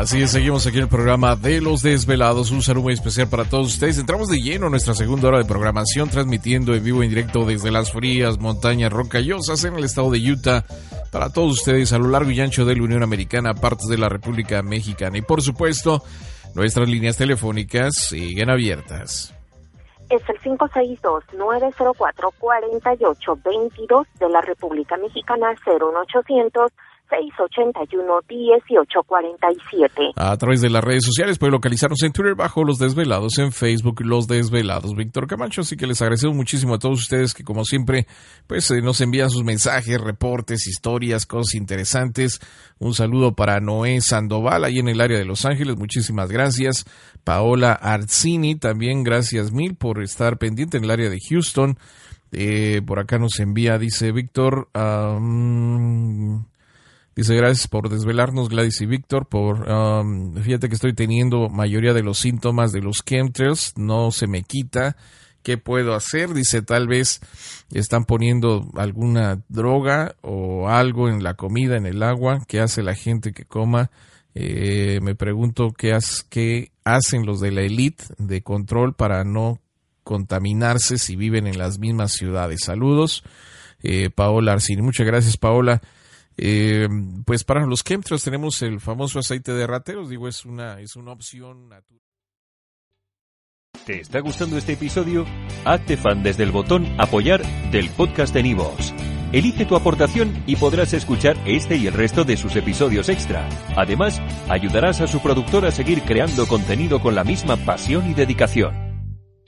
Así es, seguimos aquí en el programa de Los Desvelados. Un saludo muy especial para todos ustedes. Entramos de lleno a nuestra segunda hora de programación, transmitiendo en vivo en directo desde las frías montañas rocallosas en el estado de Utah para todos ustedes a lo largo y ancho de la Unión Americana, partes de la República Mexicana. Y por supuesto, nuestras líneas telefónicas siguen abiertas. Es el 562-904-4822 de la República Mexicana, 01800 681-1847. A través de las redes sociales puede localizarnos en Twitter bajo Los Desvelados, en Facebook Los Desvelados. Víctor Camacho, así que les agradecemos muchísimo a todos ustedes que como siempre pues eh, nos envían sus mensajes, reportes, historias, cosas interesantes. Un saludo para Noé Sandoval ahí en el área de Los Ángeles, muchísimas gracias. Paola Arzini, también gracias mil por estar pendiente en el área de Houston. Eh, por acá nos envía, dice Víctor, Dice, gracias por desvelarnos, Gladys y Víctor. Por, um, fíjate que estoy teniendo mayoría de los síntomas de los chemtrails, no se me quita. ¿Qué puedo hacer? Dice, tal vez están poniendo alguna droga o algo en la comida, en el agua. ¿Qué hace la gente que coma? Eh, me pregunto qué, qué hacen los de la élite de control para no contaminarse si viven en las mismas ciudades. Saludos, eh, Paola Arcini. Muchas gracias, Paola. Eh, pues para los chemtrails tenemos el famoso aceite de rateros, digo, es una, es una opción natural. ¿Te está gustando este episodio? Hazte fan desde el botón apoyar del podcast de Nivos. Elige tu aportación y podrás escuchar este y el resto de sus episodios extra. Además, ayudarás a su productor a seguir creando contenido con la misma pasión y dedicación.